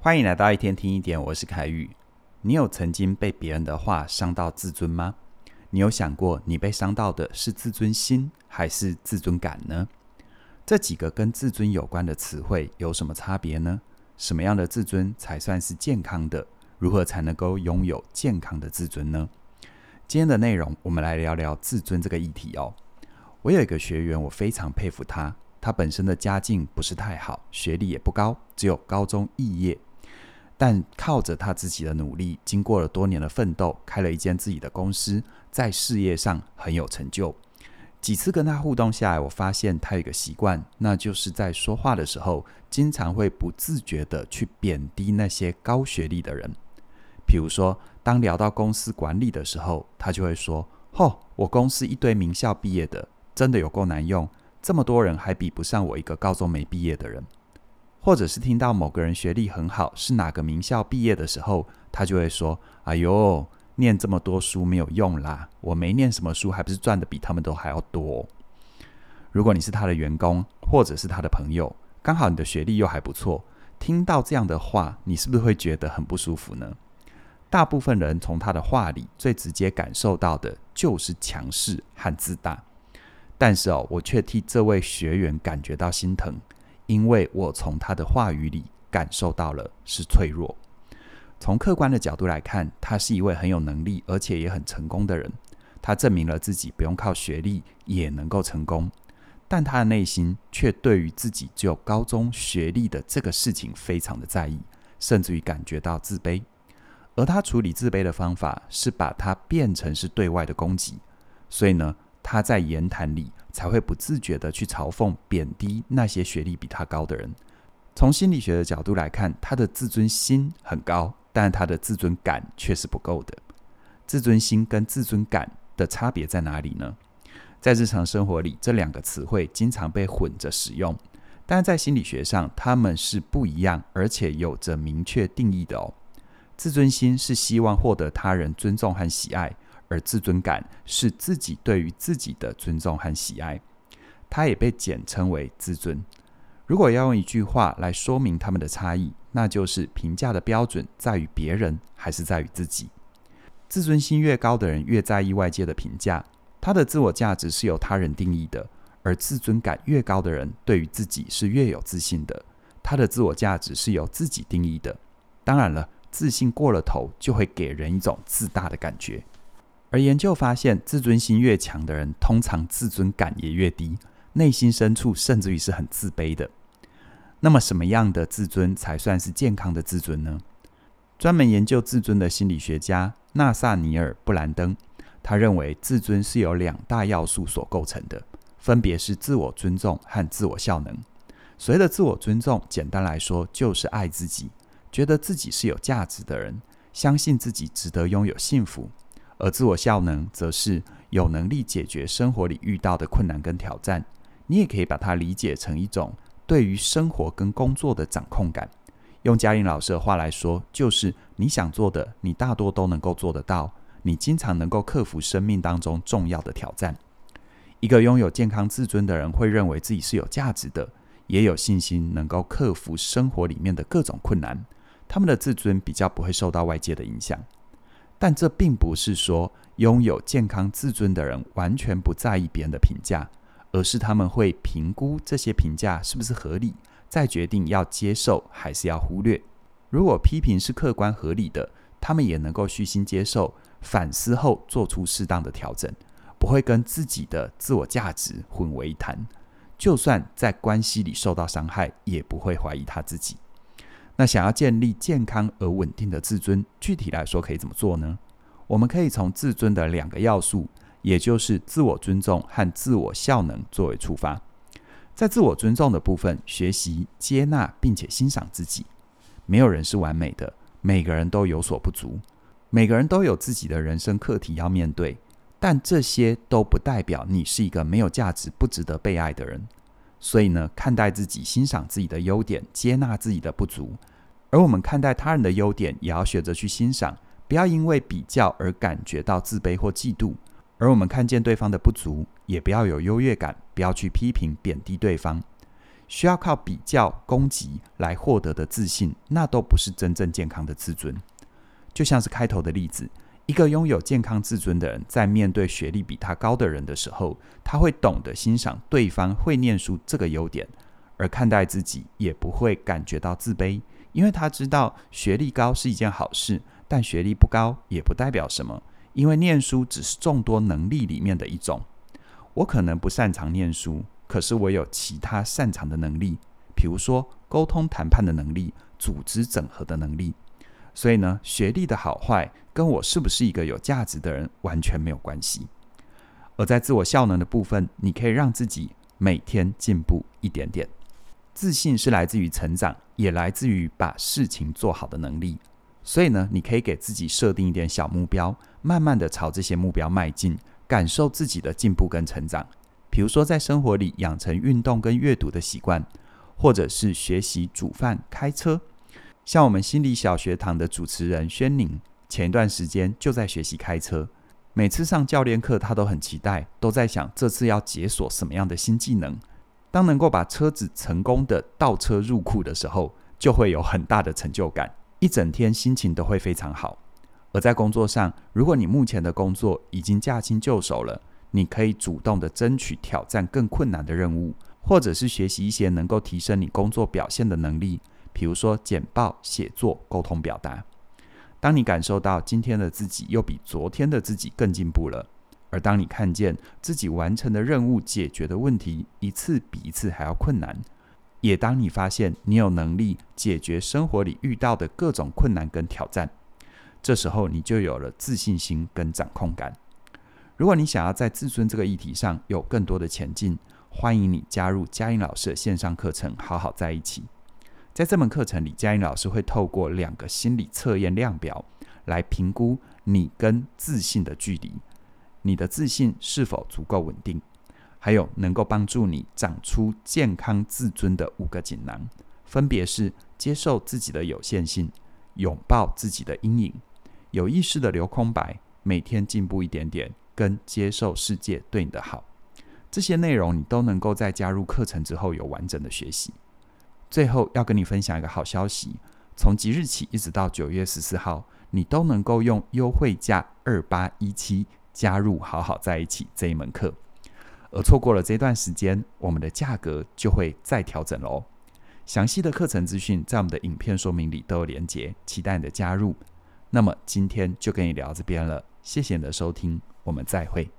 欢迎来到一天听一点，我是凯宇。你有曾经被别人的话伤到自尊吗？你有想过你被伤到的是自尊心还是自尊感呢？这几个跟自尊有关的词汇有什么差别呢？什么样的自尊才算是健康的？如何才能够拥有健康的自尊呢？今天的内容，我们来聊聊自尊这个议题哦。我有一个学员，我非常佩服他。他本身的家境不是太好，学历也不高，只有高中肄业。但靠着他自己的努力，经过了多年的奋斗，开了一间自己的公司，在事业上很有成就。几次跟他互动下来，我发现他有一个习惯，那就是在说话的时候，经常会不自觉地去贬低那些高学历的人。比如说，当聊到公司管理的时候，他就会说：“吼，我公司一堆名校毕业的，真的有够难用，这么多人还比不上我一个高中没毕业的人。”或者是听到某个人学历很好，是哪个名校毕业的时候，他就会说：“哎呦，念这么多书没有用啦，我没念什么书，还不是赚的比他们都还要多。”如果你是他的员工，或者是他的朋友，刚好你的学历又还不错，听到这样的话，你是不是会觉得很不舒服呢？大部分人从他的话里最直接感受到的就是强势和自大，但是哦，我却替这位学员感觉到心疼。因为我从他的话语里感受到了是脆弱。从客观的角度来看，他是一位很有能力而且也很成功的人。他证明了自己不用靠学历也能够成功，但他的内心却对于自己只有高中学历的这个事情非常的在意，甚至于感觉到自卑。而他处理自卑的方法是把它变成是对外的攻击。所以呢，他在言谈里才会不自觉地去嘲讽、贬低那些学历比他高的人。从心理学的角度来看，他的自尊心很高，但他的自尊感却是不够的。自尊心跟自尊感的差别在哪里呢？在日常生活里，这两个词汇经常被混着使用，但在心理学上，他们是不一样，而且有着明确定义的哦。自尊心是希望获得他人尊重和喜爱。而自尊感是自己对于自己的尊重和喜爱，它也被简称为自尊。如果要用一句话来说明他们的差异，那就是评价的标准在于别人还是在于自己。自尊心越高的人越在意外界的评价，他的自我价值是由他人定义的；而自尊感越高的人对于自己是越有自信的，他的自我价值是由自己定义的。当然了，自信过了头就会给人一种自大的感觉。而研究发现，自尊心越强的人，通常自尊感也越低，内心深处甚至于是很自卑的。那么，什么样的自尊才算是健康的自尊呢？专门研究自尊的心理学家纳萨尼尔·布兰登，他认为自尊是由两大要素所构成的，分别是自我尊重和自我效能。所谓的自我尊重，简单来说就是爱自己，觉得自己是有价值的人，相信自己值得拥有幸福。而自我效能，则是有能力解决生活里遇到的困难跟挑战。你也可以把它理解成一种对于生活跟工作的掌控感。用嘉玲老师的话来说，就是你想做的，你大多都能够做得到。你经常能够克服生命当中重要的挑战。一个拥有健康自尊的人，会认为自己是有价值的，也有信心能够克服生活里面的各种困难。他们的自尊比较不会受到外界的影响。但这并不是说拥有健康自尊的人完全不在意别人的评价，而是他们会评估这些评价是不是合理，再决定要接受还是要忽略。如果批评是客观合理的，他们也能够虚心接受，反思后做出适当的调整，不会跟自己的自我价值混为一谈。就算在关系里受到伤害，也不会怀疑他自己。那想要建立健康而稳定的自尊，具体来说可以怎么做呢？我们可以从自尊的两个要素，也就是自我尊重和自我效能作为出发。在自我尊重的部分，学习接纳并且欣赏自己。没有人是完美的，每个人都有所不足，每个人都有自己的人生课题要面对。但这些都不代表你是一个没有价值、不值得被爱的人。所以呢，看待自己，欣赏自己的优点，接纳自己的不足；而我们看待他人的优点，也要学着去欣赏，不要因为比较而感觉到自卑或嫉妒；而我们看见对方的不足，也不要有优越感，不要去批评、贬低对方。需要靠比较、攻击来获得的自信，那都不是真正健康的自尊。就像是开头的例子，一个拥有健康自尊的人，在面对学历比他高的人的时候，他会懂得欣赏对方会念书这个优点，而看待自己也不会感觉到自卑，因为他知道学历高是一件好事，但学历不高也不代表什么，因为念书只是众多能力里面的一种。我可能不擅长念书。可是我有其他擅长的能力，比如说沟通谈判的能力、组织整合的能力。所以呢，学历的好坏跟我是不是一个有价值的人完全没有关系。而在自我效能的部分，你可以让自己每天进步一点点。自信是来自于成长，也来自于把事情做好的能力。所以呢，你可以给自己设定一点小目标，慢慢的朝这些目标迈进，感受自己的进步跟成长。比如说，在生活里养成运动跟阅读的习惯，或者是学习煮饭、开车。像我们心理小学堂的主持人轩宁，前一段时间就在学习开车。每次上教练课，他都很期待，都在想这次要解锁什么样的新技能。当能够把车子成功的倒车入库的时候，就会有很大的成就感，一整天心情都会非常好。而在工作上，如果你目前的工作已经驾轻就熟了，你可以主动的争取挑战更困难的任务，或者是学习一些能够提升你工作表现的能力，比如说简报、写作、沟通表达。当你感受到今天的自己又比昨天的自己更进步了，而当你看见自己完成的任务、解决的问题一次比一次还要困难，也当你发现你有能力解决生活里遇到的各种困难跟挑战，这时候你就有了自信心跟掌控感。如果你想要在自尊这个议题上有更多的前进，欢迎你加入嘉音老师的线上课程《好好在一起》。在这门课程里，佳音老师会透过两个心理测验量表来评估你跟自信的距离，你的自信是否足够稳定，还有能够帮助你长出健康自尊的五个锦囊，分别是接受自己的有限性、拥抱自己的阴影、有意识的留空白、每天进步一点点。跟接受世界对你的好，这些内容你都能够在加入课程之后有完整的学习。最后要跟你分享一个好消息，从即日起一直到九月十四号，你都能够用优惠价二八一七加入《好好在一起》这一门课。而错过了这段时间，我们的价格就会再调整喽。详细的课程资讯在我们的影片说明里都有连结，期待你的加入。那么今天就跟你聊这边了，谢谢你的收听。我们再会。